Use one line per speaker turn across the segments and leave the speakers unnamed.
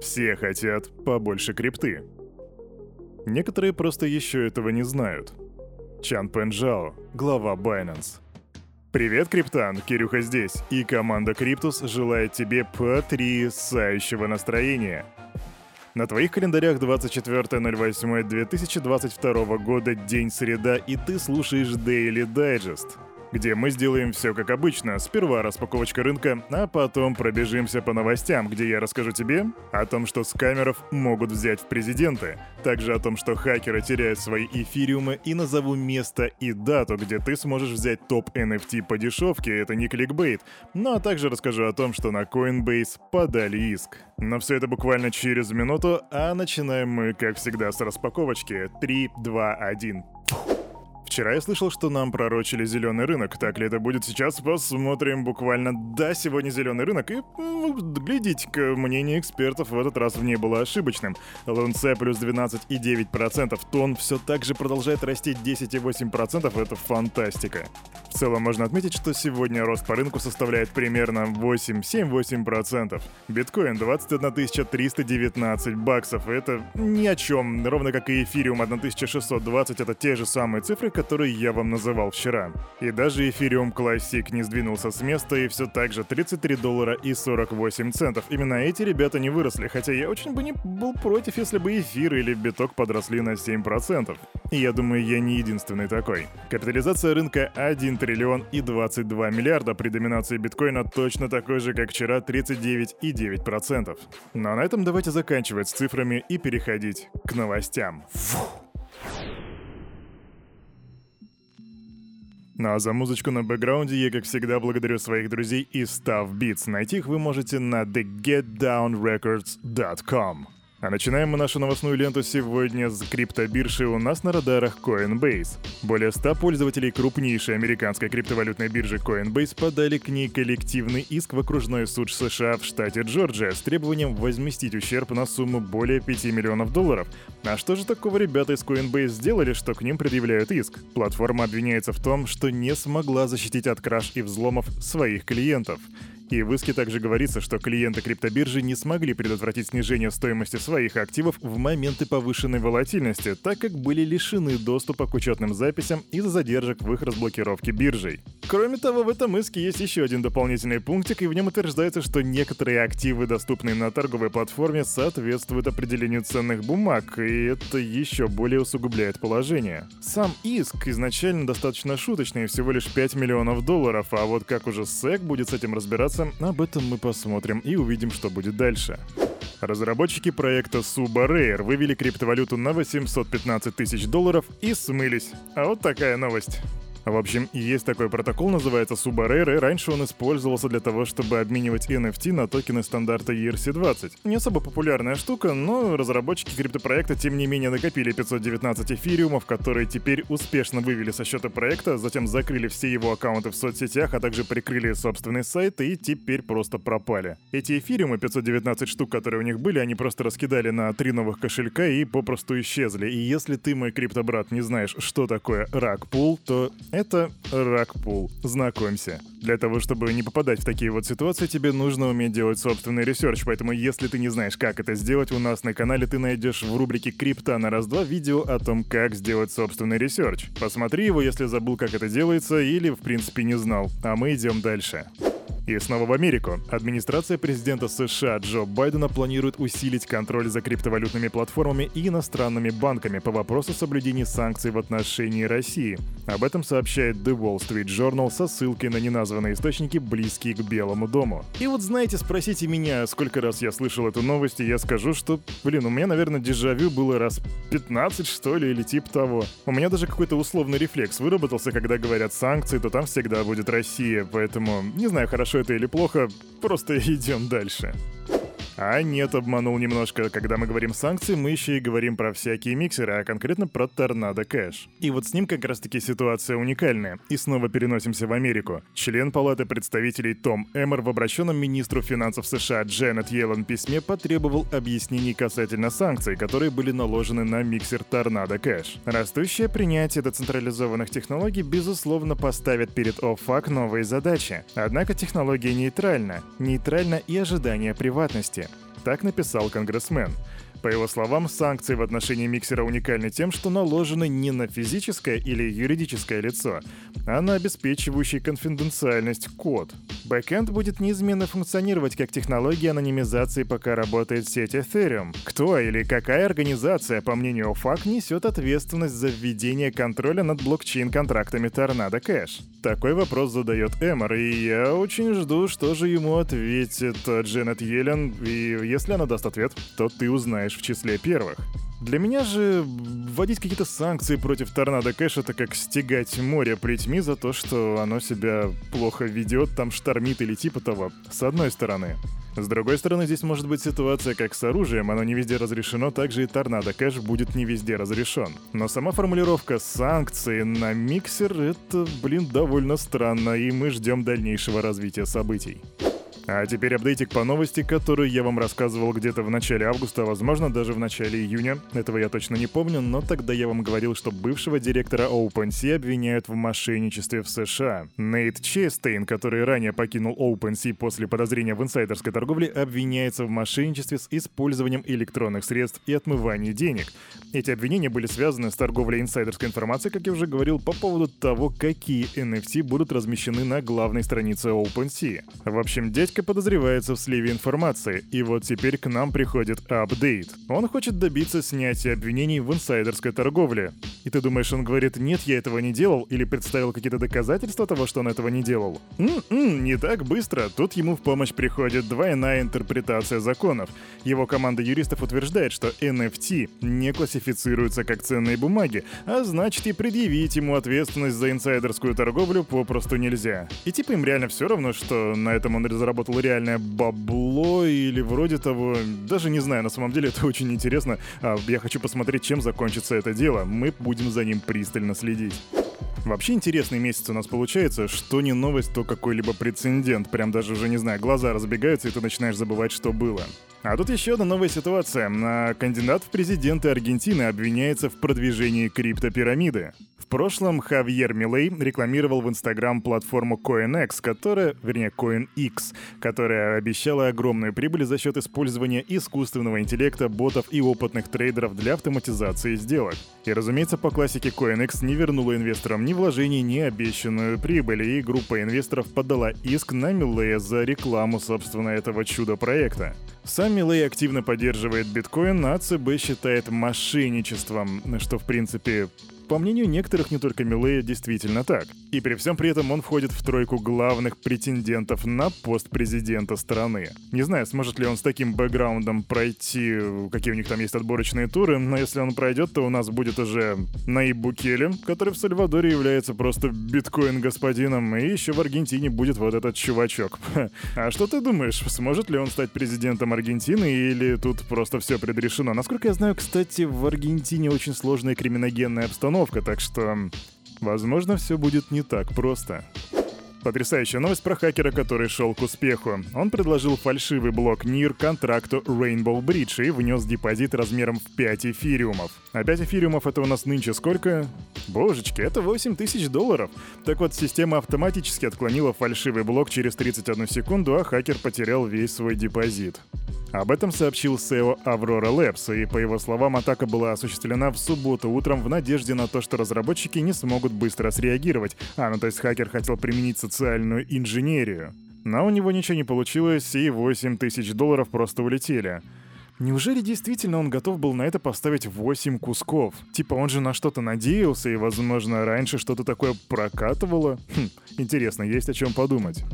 Все хотят побольше крипты. Некоторые просто еще этого не знают. Чан Пенжао, глава Binance. Привет, Криптан, Кирюха здесь, и команда Криптус желает тебе потрясающего настроения. На твоих календарях 24.08.2022 года день среда, и ты слушаешь Daily Digest — где мы сделаем все как обычно. Сперва распаковочка рынка, а потом пробежимся по новостям, где я расскажу тебе о том, что скамеров могут взять в президенты, также о том, что хакеры теряют свои эфириумы и назову место и дату, где ты сможешь взять топ NFT по дешевке, это не кликбейт, ну а также расскажу о том, что на Coinbase подали иск. Но все это буквально через минуту, а начинаем мы, как всегда, с распаковочки. 3, 2, 1. Вчера я слышал, что нам пророчили зеленый рынок. Так ли это будет сейчас? Посмотрим буквально. Да, сегодня зеленый рынок. И глядите-ка, мнение экспертов в этот раз в ней было ошибочным. ЛНЦ плюс 12,9%. Тон все так же продолжает расти 10,8%. Это фантастика. В целом можно отметить, что сегодня рост по рынку составляет примерно 8-7-8%. Биткоин 21 319 баксов. Это ни о чем. Ровно как и эфириум 1620. Это те же самые цифры, который я вам называл вчера. И даже Ethereum Classic не сдвинулся с места и все так же 33 доллара и 48 центов. Именно эти ребята не выросли, хотя я очень бы не был против, если бы эфир или биток подросли на 7%. И я думаю, я не единственный такой. Капитализация рынка 1 триллион и 22 миллиарда при доминации биткоина точно такой же, как вчера 39,9%. Ну а на этом давайте заканчивать с цифрами и переходить к новостям. Фух. Ну а за музычку на бэкграунде я, как всегда, благодарю своих друзей из Stuff Beats. Найти их вы можете на thegetdownrecords.com. А начинаем мы нашу новостную ленту сегодня с криптобиржи у нас на радарах Coinbase. Более 100 пользователей крупнейшей американской криптовалютной биржи Coinbase подали к ней коллективный иск в окружной суд США в штате Джорджия с требованием возместить ущерб на сумму более 5 миллионов долларов. А что же такого ребята из Coinbase сделали, что к ним предъявляют иск? Платформа обвиняется в том, что не смогла защитить от краж и взломов своих клиентов. И в иске также говорится, что клиенты криптобиржи не смогли предотвратить снижение стоимости своих активов в моменты повышенной волатильности, так как были лишены доступа к учетным записям из-за задержек в их разблокировке биржей. Кроме того, в этом иске есть еще один дополнительный пунктик, и в нем утверждается, что некоторые активы, доступные на торговой платформе, соответствуют определению ценных бумаг, и это еще более усугубляет положение. Сам иск изначально достаточно шуточный, всего лишь 5 миллионов долларов, а вот как уже SEC будет с этим разбираться, кажется, об этом мы посмотрим и увидим, что будет дальше. Разработчики проекта Suba вывели криптовалюту на 815 тысяч долларов и смылись. А вот такая новость. В общем, есть такой протокол, называется Subarare, раньше он использовался для того, чтобы обменивать NFT на токены стандарта ERC-20. Не особо популярная штука, но разработчики криптопроекта тем не менее накопили 519 эфириумов, которые теперь успешно вывели со счета проекта, затем закрыли все его аккаунты в соцсетях, а также прикрыли собственный сайт и теперь просто пропали. Эти эфириумы, 519 штук, которые у них были, они просто раскидали на три новых кошелька и попросту исчезли. И если ты, мой криптобрат, не знаешь, что такое rug pull, то это Rug pull. Знакомься. Для того, чтобы не попадать в такие вот ситуации, тебе нужно уметь делать собственный research, поэтому если ты не знаешь, как это сделать, у нас на канале ты найдешь в рубрике «Крипта на раз-два» видео о том, как сделать собственный research. Посмотри его, если забыл, как это делается, или в принципе не знал. А мы идем дальше. И снова в Америку. Администрация президента США Джо Байдена планирует усилить контроль за криптовалютными платформами и иностранными банками по вопросу соблюдения санкций в отношении России. Об этом сообщает The Wall Street Journal со ссылкой на неназванные источники, близкие к Белому дому. И вот знаете, спросите меня, сколько раз я слышал эту новость, и я скажу, что, блин, у меня, наверное, дежавю было раз 15, что ли, или типа того. У меня даже какой-то условный рефлекс выработался, когда говорят санкции, то там всегда будет Россия, поэтому не знаю, хорошо это или плохо, просто идем дальше. А нет, обманул немножко. Когда мы говорим санкции, мы еще и говорим про всякие миксеры, а конкретно про Торнадо Кэш. И вот с ним как раз таки ситуация уникальная. И снова переносимся в Америку. Член Палаты представителей Том Эммер в обращенном министру финансов США Дженнет Йеллен письме потребовал объяснений касательно санкций, которые были наложены на миксер Торнадо Кэш. Растущее принятие децентрализованных технологий, безусловно, поставит перед ОФАК новые задачи. Однако технология нейтральна. Нейтральна и ожидание приватности. Так написал конгрессмен. По его словам, санкции в отношении миксера уникальны тем, что наложены не на физическое или юридическое лицо, а на обеспечивающий конфиденциальность код. Бэкэнд будет неизменно функционировать как технология анонимизации, пока работает сеть Ethereum. Кто или какая организация, по мнению ОФАК, несет ответственность за введение контроля над блокчейн-контрактами Tornado Cash? Такой вопрос задает Эмор, и я очень жду, что же ему ответит Дженнет Йеллен, и если она даст ответ, то ты узнаешь в числе первых. Для меня же вводить какие-то санкции против торнадо кэш это как стегать море плетьми за то, что оно себя плохо ведет, там штормит или типа того, с одной стороны. С другой стороны, здесь может быть ситуация как с оружием, оно не везде разрешено, также и торнадо кэш будет не везде разрешен. Но сама формулировка санкции на миксер — это, блин, довольно странно, и мы ждем дальнейшего развития событий. А теперь апдейтик по новости, которую я вам рассказывал где-то в начале августа, а возможно даже в начале июня. Этого я точно не помню, но тогда я вам говорил, что бывшего директора OpenSea обвиняют в мошенничестве в США. Нейт Честейн, который ранее покинул OpenSea после подозрения в инсайдерской торговле, обвиняется в мошенничестве с использованием электронных средств и отмывании денег. Эти обвинения были связаны с торговлей инсайдерской информацией, как я уже говорил, по поводу того, какие NFT будут размещены на главной странице OpenSea. В общем, дядька Дядька подозревается в сливе информации, и вот теперь к нам приходит апдейт. Он хочет добиться снятия обвинений в инсайдерской торговле. И ты думаешь, он говорит, нет, я этого не делал, или представил какие-то доказательства того, что он этого не делал? М-м, не так быстро. Тут ему в помощь приходит двойная интерпретация законов. Его команда юристов утверждает, что NFT не классифицируются как ценные бумаги, а значит и предъявить ему ответственность за инсайдерскую торговлю попросту нельзя. И типа им реально все равно, что на этом он заработал заработал реальное бабло или вроде того. Даже не знаю, на самом деле это очень интересно. А, я хочу посмотреть, чем закончится это дело. Мы будем за ним пристально следить. Вообще интересный месяц у нас получается. Что не новость, то какой-либо прецедент. Прям даже уже, не знаю, глаза разбегаются, и ты начинаешь забывать, что было. А тут еще одна новая ситуация. А, кандидат в президенты Аргентины обвиняется в продвижении криптопирамиды. Прошлом Хавьер Милей рекламировал в Инстаграм платформу CoinX, которая, вернее, CoinX, которая обещала огромную прибыль за счет использования искусственного интеллекта, ботов и опытных трейдеров для автоматизации сделок. И, разумеется, по классике CoinX не вернула инвесторам ни вложений, ни обещанную прибыль, и группа инвесторов подала иск на Милея за рекламу, собственно, этого чудо-проекта. Сам Милей активно поддерживает биткоин, а ЦБ считает мошенничеством, что в принципе по мнению некоторых, не только Милея, действительно так. И при всем при этом он входит в тройку главных претендентов на пост президента страны. Не знаю, сможет ли он с таким бэкграундом пройти, какие у них там есть отборочные туры, но если он пройдет, то у нас будет уже Наиб Букеле, который в Сальвадоре является просто биткоин-господином, и еще в Аргентине будет вот этот чувачок. А что ты думаешь, сможет ли он стать президентом Аргентины или тут просто все предрешено? Насколько я знаю, кстати, в Аргентине очень сложная криминогенная обстановка, установка, так что, возможно, все будет не так просто. Потрясающая новость про хакера, который шел к успеху. Он предложил фальшивый блок NIR контракту Rainbow Bridge и внес депозит размером в 5 эфириумов. А 5 эфириумов это у нас нынче сколько? Божечки, это 8 тысяч долларов. Так вот, система автоматически отклонила фальшивый блок через 31 секунду, а хакер потерял весь свой депозит. Об этом сообщил SEO Aurora Labs, и по его словам, атака была осуществлена в субботу утром в надежде на то, что разработчики не смогут быстро среагировать. А, ну то есть хакер хотел применить социальную инженерию. Но у него ничего не получилось, и 8 тысяч долларов просто улетели. Неужели действительно он готов был на это поставить 8 кусков? Типа он же на что-то надеялся, и, возможно, раньше что-то такое прокатывало? Хм, интересно, есть о чем подумать.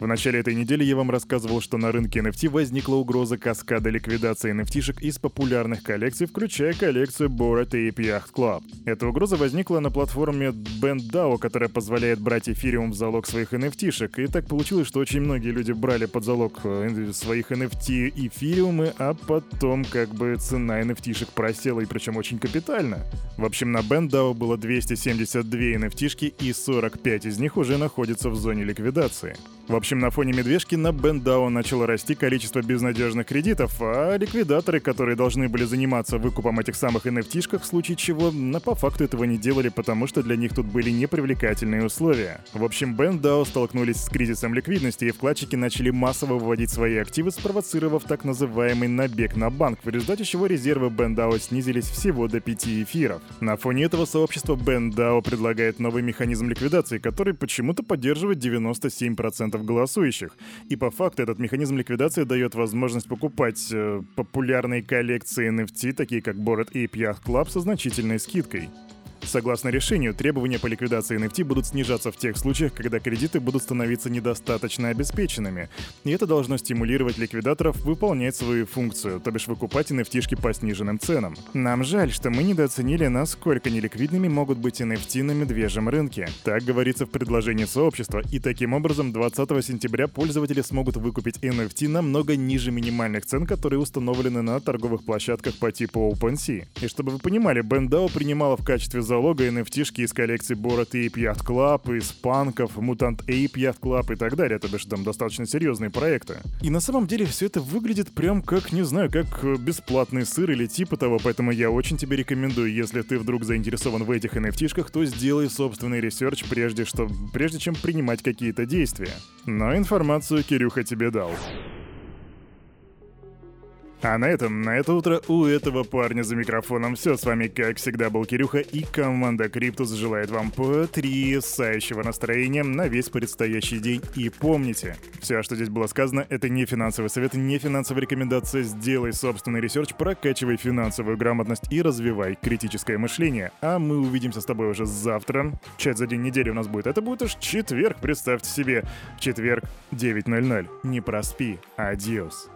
В начале этой недели я вам рассказывал, что на рынке NFT возникла угроза каскада ликвидации NFT-шек из популярных коллекций, включая коллекцию Bored Ape Yacht Club. Эта угроза возникла на платформе BandDAO, которая позволяет брать эфириум в залог своих NFT-шек, и так получилось, что очень многие люди брали под залог э, своих NFT эфириумы, а потом как бы цена NFT-шек просела, и причем очень капитально. В общем, на BandDAO было 272 NFT-шки, и 45 из них уже находятся в зоне ликвидации. В общем, на фоне медвежки на Бендау начало расти количество безнадежных кредитов, а ликвидаторы, которые должны были заниматься выкупом этих самых NFT-шках, в случае чего, но по факту этого не делали, потому что для них тут были непривлекательные условия. В общем, Бендау столкнулись с кризисом ликвидности, и вкладчики начали массово выводить свои активы, спровоцировав так называемый набег на банк, в результате чего резервы Бендау снизились всего до 5 эфиров. На фоне этого сообщество Бендау предлагает новый механизм ликвидации, который почему-то поддерживает 97% голосующих. И по факту этот механизм ликвидации дает возможность покупать э, популярные коллекции NFT, такие как Bored Ape Yacht Club, со значительной скидкой. Согласно решению, требования по ликвидации NFT будут снижаться в тех случаях, когда кредиты будут становиться недостаточно обеспеченными. И это должно стимулировать ликвидаторов выполнять свою функцию, то бишь выкупать NFT по сниженным ценам. Нам жаль, что мы недооценили, насколько неликвидными могут быть NFT на медвежьем рынке. Так говорится в предложении сообщества, и таким образом 20 сентября пользователи смогут выкупить NFT намного ниже минимальных цен, которые установлены на торговых площадках по типу OpenSea. И чтобы вы понимали, Bendao принимала в качестве залога NFT-шки из коллекции Borat Ape Yacht Club, из панков, Mutant Ape Yacht Club и так далее, то бишь там достаточно серьезные проекты. И на самом деле все это выглядит прям как, не знаю, как э, бесплатный сыр или типа того, поэтому я очень тебе рекомендую, если ты вдруг заинтересован в этих NFT-шках, то сделай собственный research прежде, что, прежде чем принимать какие-то действия. Но информацию Кирюха тебе дал. А на этом, на это утро у этого парня за микрофоном все. С вами, как всегда, был Кирюха, и команда Криптус желает вам потрясающего настроения на весь предстоящий день. И помните, все, что здесь было сказано, это не финансовый совет, не финансовая рекомендация. Сделай собственный research, прокачивай финансовую грамотность и развивай критическое мышление. А мы увидимся с тобой уже завтра. Чат за день недели у нас будет. Это будет аж четверг, представьте себе. Четверг, 9.00. Не проспи. Адиос.